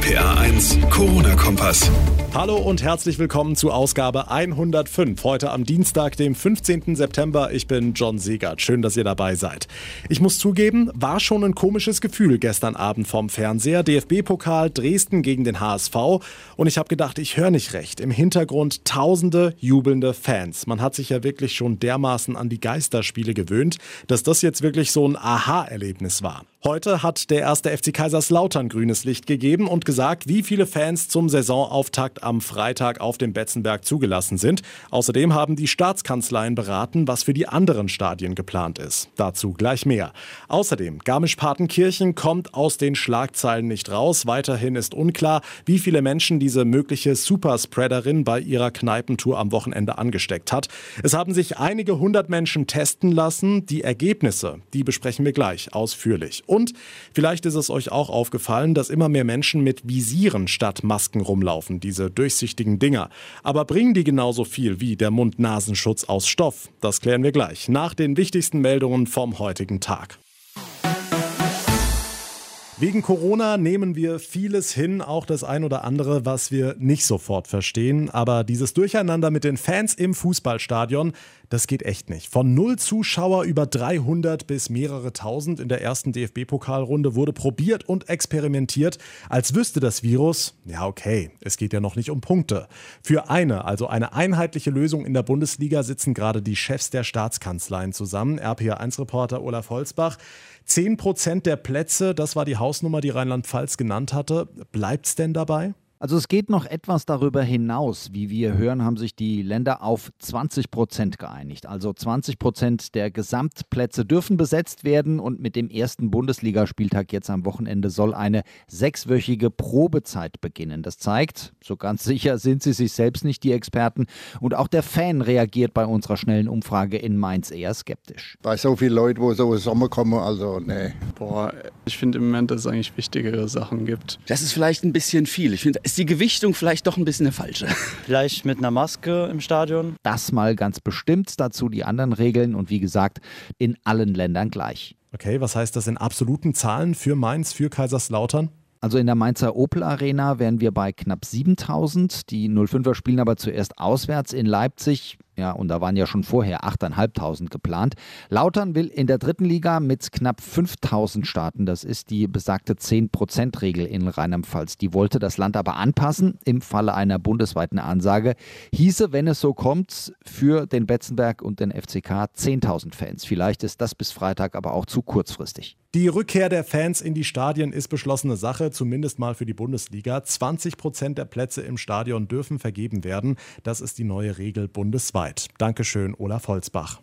RPA 1, Corona-Kompass. Hallo und herzlich willkommen zu Ausgabe 105. Heute am Dienstag, dem 15. September. Ich bin John Segert. Schön, dass ihr dabei seid. Ich muss zugeben, war schon ein komisches Gefühl gestern Abend vom Fernseher. DFB-Pokal Dresden gegen den HSV. Und ich habe gedacht, ich höre nicht recht. Im Hintergrund tausende jubelnde Fans. Man hat sich ja wirklich schon dermaßen an die Geisterspiele gewöhnt, dass das jetzt wirklich so ein Aha-Erlebnis war. Heute hat der erste FC Kaiserslautern grünes Licht gegeben und gesagt, wie viele Fans zum Saisonauftakt am Freitag auf dem Betzenberg zugelassen sind. Außerdem haben die Staatskanzleien beraten, was für die anderen Stadien geplant ist. Dazu gleich mehr. Außerdem, Garmisch-Partenkirchen kommt aus den Schlagzeilen nicht raus. Weiterhin ist unklar, wie viele Menschen diese mögliche Superspreaderin bei ihrer Kneipentour am Wochenende angesteckt hat. Es haben sich einige hundert Menschen testen lassen. Die Ergebnisse, die besprechen wir gleich ausführlich. Und vielleicht ist es euch auch aufgefallen, dass immer mehr Menschen mit Visieren statt Masken rumlaufen, diese durchsichtigen Dinger. Aber bringen die genauso viel wie der Mund-Nasenschutz aus Stoff? Das klären wir gleich nach den wichtigsten Meldungen vom heutigen Tag. Wegen Corona nehmen wir vieles hin, auch das ein oder andere, was wir nicht sofort verstehen. Aber dieses Durcheinander mit den Fans im Fußballstadion, das geht echt nicht. Von null Zuschauer über 300 bis mehrere tausend in der ersten DFB-Pokalrunde wurde probiert und experimentiert, als wüsste das Virus, ja okay, es geht ja noch nicht um Punkte. Für eine, also eine einheitliche Lösung in der Bundesliga sitzen gerade die Chefs der Staatskanzleien zusammen. RPA1-Reporter Olaf Holzbach. 10 Prozent der Plätze, das war die Hausnummer, die Rheinland-Pfalz genannt hatte. Bleibt es denn dabei? Also es geht noch etwas darüber hinaus. Wie wir hören, haben sich die Länder auf 20 Prozent geeinigt. Also 20 Prozent der Gesamtplätze dürfen besetzt werden und mit dem ersten Bundesligaspieltag jetzt am Wochenende soll eine sechswöchige Probezeit beginnen. Das zeigt, so ganz sicher sind sie sich selbst nicht, die Experten. Und auch der Fan reagiert bei unserer schnellen Umfrage in Mainz eher skeptisch. Bei so vielen Leuten, wo so Sommer kommen, also nee. Boah, ich finde im Moment, dass es eigentlich wichtigere Sachen gibt. Das ist vielleicht ein bisschen viel. Ich finde, ist die Gewichtung vielleicht doch ein bisschen eine falsche. Vielleicht mit einer Maske im Stadion. Das mal ganz bestimmt. Dazu die anderen Regeln und wie gesagt, in allen Ländern gleich. Okay, was heißt das in absoluten Zahlen für Mainz, für Kaiserslautern? Also in der Mainzer Opel Arena wären wir bei knapp 7000. Die 05er spielen aber zuerst auswärts in Leipzig. Ja, und da waren ja schon vorher 8.500 geplant. Lautern will in der dritten Liga mit knapp 5.000 starten. Das ist die besagte 10%-Regel in Rheinland-Pfalz. Die wollte das Land aber anpassen im Falle einer bundesweiten Ansage. Hieße, wenn es so kommt, für den Betzenberg und den FCK 10.000 Fans. Vielleicht ist das bis Freitag aber auch zu kurzfristig. Die Rückkehr der Fans in die Stadien ist beschlossene Sache, zumindest mal für die Bundesliga. 20 Prozent der Plätze im Stadion dürfen vergeben werden. Das ist die neue Regel bundesweit. Dankeschön, Olaf Holzbach.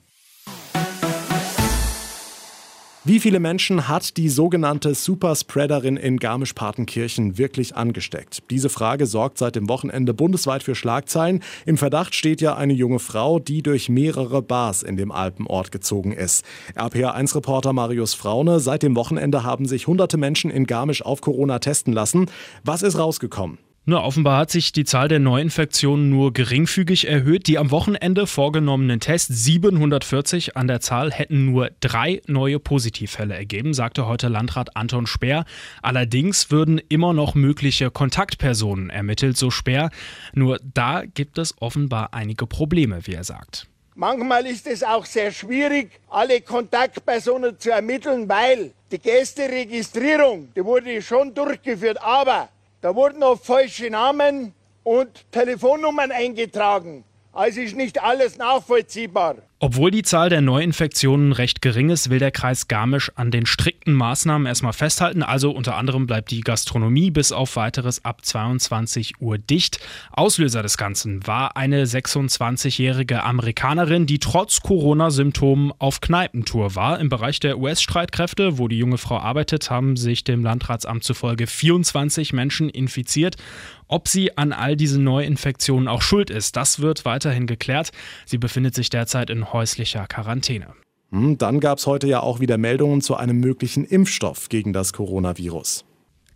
Wie viele Menschen hat die sogenannte Superspreaderin in Garmisch-Partenkirchen wirklich angesteckt? Diese Frage sorgt seit dem Wochenende bundesweit für Schlagzeilen. Im Verdacht steht ja eine junge Frau, die durch mehrere Bars in dem Alpenort gezogen ist. RPA1-Reporter Marius Fraune, seit dem Wochenende haben sich hunderte Menschen in Garmisch auf Corona testen lassen. Was ist rausgekommen? Na, offenbar hat sich die Zahl der Neuinfektionen nur geringfügig erhöht. Die am Wochenende vorgenommenen Tests, 740 an der Zahl, hätten nur drei neue Positivfälle ergeben, sagte heute Landrat Anton Speer. Allerdings würden immer noch mögliche Kontaktpersonen ermittelt, so Speer. Nur da gibt es offenbar einige Probleme, wie er sagt. Manchmal ist es auch sehr schwierig, alle Kontaktpersonen zu ermitteln, weil die Gästeregistrierung, die wurde schon durchgeführt, aber da wurden oft falsche Namen und Telefonnummern eingetragen. Also ist nicht alles nachvollziehbar. Obwohl die Zahl der Neuinfektionen recht gering ist, will der Kreis Garmisch an den strikten Maßnahmen erstmal festhalten. Also unter anderem bleibt die Gastronomie bis auf weiteres ab 22 Uhr dicht. Auslöser des Ganzen war eine 26-jährige Amerikanerin, die trotz Corona-Symptomen auf Kneipentour war. Im Bereich der US-Streitkräfte, wo die junge Frau arbeitet, haben sich dem Landratsamt zufolge 24 Menschen infiziert. Ob sie an all diesen Neuinfektionen auch schuld ist, das wird weiterhin geklärt. Sie befindet sich derzeit in häuslicher Quarantäne. Hm, dann gab es heute ja auch wieder Meldungen zu einem möglichen Impfstoff gegen das Coronavirus.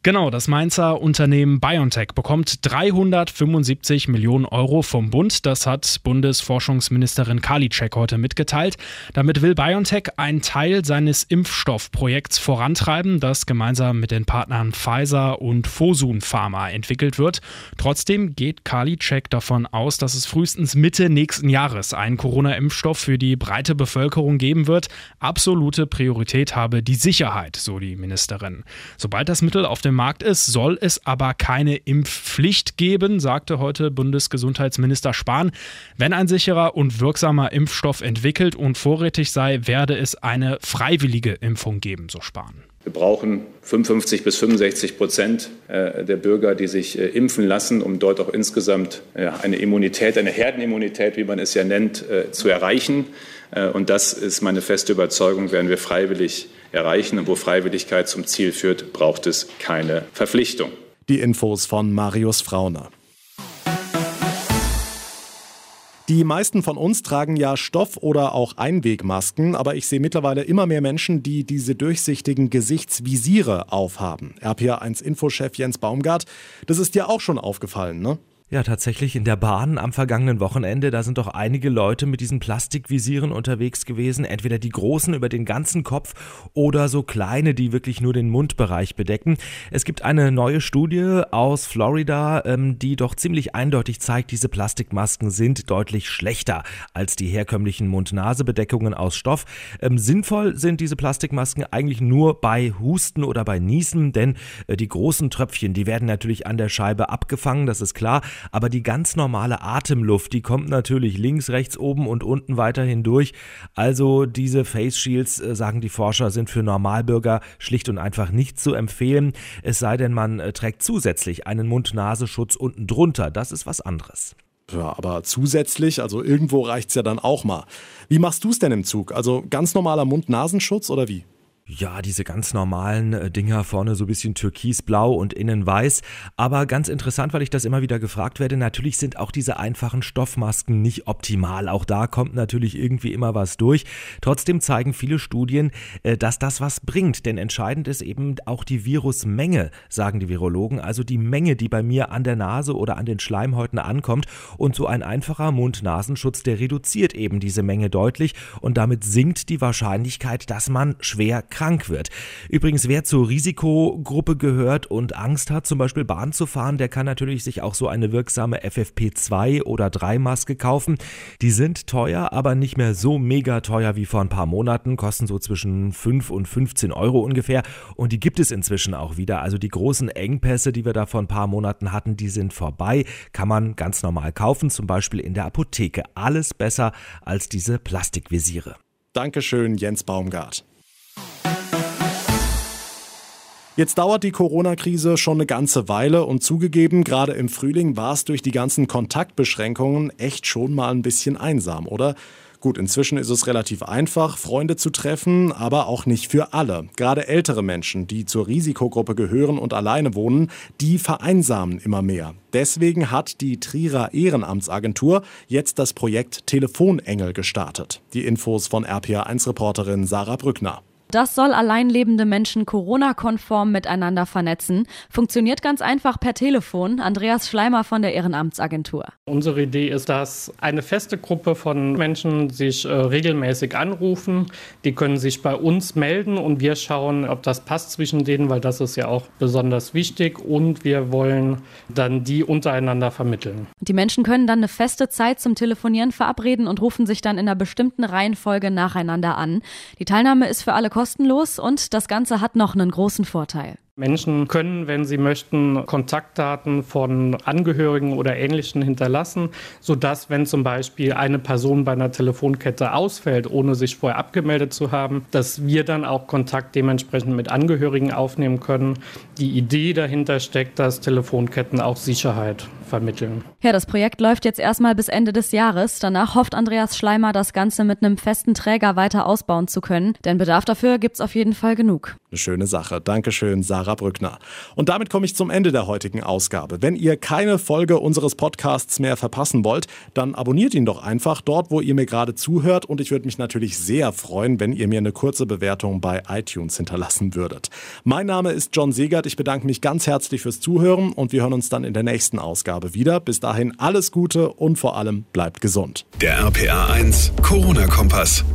Genau, das Mainzer Unternehmen BioNTech bekommt 375 Millionen Euro vom Bund. Das hat Bundesforschungsministerin Karliczek heute mitgeteilt. Damit will BioNTech einen Teil seines Impfstoffprojekts vorantreiben, das gemeinsam mit den Partnern Pfizer und Fosun Pharma entwickelt wird. Trotzdem geht Karliczek davon aus, dass es frühestens Mitte nächsten Jahres einen Corona-Impfstoff für die breite Bevölkerung geben wird. Absolute Priorität habe die Sicherheit, so die Ministerin. Sobald das Mittel auf dem dem Markt ist, soll es aber keine Impfpflicht geben, sagte heute Bundesgesundheitsminister Spahn. Wenn ein sicherer und wirksamer Impfstoff entwickelt und vorrätig sei, werde es eine freiwillige Impfung geben, so Spahn. Wir brauchen 55 bis 65 Prozent äh, der Bürger, die sich äh, impfen lassen, um dort auch insgesamt eine Immunität, eine Herdenimmunität, wie man es ja nennt, äh, zu erreichen. Und das ist meine feste Überzeugung, werden wir freiwillig erreichen. Und wo Freiwilligkeit zum Ziel führt, braucht es keine Verpflichtung. Die Infos von Marius Frauner. Die meisten von uns tragen ja Stoff- oder auch Einwegmasken, aber ich sehe mittlerweile immer mehr Menschen, die diese durchsichtigen Gesichtsvisiere aufhaben. RPA1-Infochef Jens Baumgart, das ist dir auch schon aufgefallen, ne? Ja, tatsächlich in der Bahn am vergangenen Wochenende, da sind doch einige Leute mit diesen Plastikvisieren unterwegs gewesen, entweder die großen über den ganzen Kopf oder so kleine, die wirklich nur den Mundbereich bedecken. Es gibt eine neue Studie aus Florida, ähm, die doch ziemlich eindeutig zeigt, diese Plastikmasken sind deutlich schlechter als die herkömmlichen Mund-Nase-Bedeckungen aus Stoff. Ähm, sinnvoll sind diese Plastikmasken eigentlich nur bei Husten oder bei Niesen, denn äh, die großen Tröpfchen, die werden natürlich an der Scheibe abgefangen, das ist klar aber die ganz normale Atemluft, die kommt natürlich links, rechts, oben und unten weiterhin durch. Also diese Face Shields, äh, sagen die Forscher, sind für Normalbürger schlicht und einfach nicht zu empfehlen, es sei denn, man äh, trägt zusätzlich einen Mund-Nasenschutz unten drunter. Das ist was anderes. Ja, aber zusätzlich, also irgendwo reicht es ja dann auch mal. Wie machst du es denn im Zug? Also ganz normaler Mund-Nasenschutz oder wie? Ja, diese ganz normalen äh, Dinger vorne so ein bisschen türkisblau und innen weiß. Aber ganz interessant, weil ich das immer wieder gefragt werde, natürlich sind auch diese einfachen Stoffmasken nicht optimal. Auch da kommt natürlich irgendwie immer was durch. Trotzdem zeigen viele Studien, äh, dass das was bringt. Denn entscheidend ist eben auch die Virusmenge, sagen die Virologen. Also die Menge, die bei mir an der Nase oder an den Schleimhäuten ankommt. Und so ein einfacher Mund-Nasenschutz, der reduziert eben diese Menge deutlich. Und damit sinkt die Wahrscheinlichkeit, dass man schwer krank krank wird. Übrigens, wer zur Risikogruppe gehört und Angst hat, zum Beispiel Bahn zu fahren, der kann natürlich sich auch so eine wirksame FFP2 oder 3 Maske kaufen. Die sind teuer, aber nicht mehr so mega teuer wie vor ein paar Monaten, kosten so zwischen 5 und 15 Euro ungefähr. Und die gibt es inzwischen auch wieder. Also die großen Engpässe, die wir da vor ein paar Monaten hatten, die sind vorbei. Kann man ganz normal kaufen, zum Beispiel in der Apotheke. Alles besser als diese Plastikvisiere. Dankeschön, Jens Baumgart. Jetzt dauert die Corona-Krise schon eine ganze Weile und zugegeben, gerade im Frühling war es durch die ganzen Kontaktbeschränkungen echt schon mal ein bisschen einsam, oder? Gut, inzwischen ist es relativ einfach, Freunde zu treffen, aber auch nicht für alle. Gerade ältere Menschen, die zur Risikogruppe gehören und alleine wohnen, die vereinsamen immer mehr. Deswegen hat die Trierer Ehrenamtsagentur jetzt das Projekt Telefonengel gestartet. Die Infos von RPA1-Reporterin Sarah Brückner. Das soll alleinlebende Menschen Corona-konform miteinander vernetzen. Funktioniert ganz einfach per Telefon. Andreas Schleimer von der Ehrenamtsagentur. Unsere Idee ist, dass eine feste Gruppe von Menschen sich äh, regelmäßig anrufen. Die können sich bei uns melden und wir schauen, ob das passt zwischen denen, weil das ist ja auch besonders wichtig. Und wir wollen dann die untereinander vermitteln. Die Menschen können dann eine feste Zeit zum Telefonieren verabreden und rufen sich dann in einer bestimmten Reihenfolge nacheinander an. Die Teilnahme ist für alle kostenlos kostenlos und das Ganze hat noch einen großen Vorteil. Menschen können, wenn sie möchten, Kontaktdaten von Angehörigen oder Ähnlichen hinterlassen, sodass, wenn zum Beispiel eine Person bei einer Telefonkette ausfällt, ohne sich vorher abgemeldet zu haben, dass wir dann auch Kontakt dementsprechend mit Angehörigen aufnehmen können. Die Idee dahinter steckt, dass Telefonketten auch Sicherheit vermitteln. Ja, das Projekt läuft jetzt erstmal bis Ende des Jahres. Danach hofft Andreas Schleimer, das Ganze mit einem festen Träger weiter ausbauen zu können. Denn Bedarf dafür gibt es auf jeden Fall genug. Eine schöne Sache. Dankeschön, Sarah. Sarah Brückner. Und damit komme ich zum Ende der heutigen Ausgabe. Wenn ihr keine Folge unseres Podcasts mehr verpassen wollt, dann abonniert ihn doch einfach dort, wo ihr mir gerade zuhört. Und ich würde mich natürlich sehr freuen, wenn ihr mir eine kurze Bewertung bei iTunes hinterlassen würdet. Mein Name ist John Segert. Ich bedanke mich ganz herzlich fürs Zuhören und wir hören uns dann in der nächsten Ausgabe wieder. Bis dahin alles Gute und vor allem bleibt gesund. Der RPA 1 Corona-Kompass.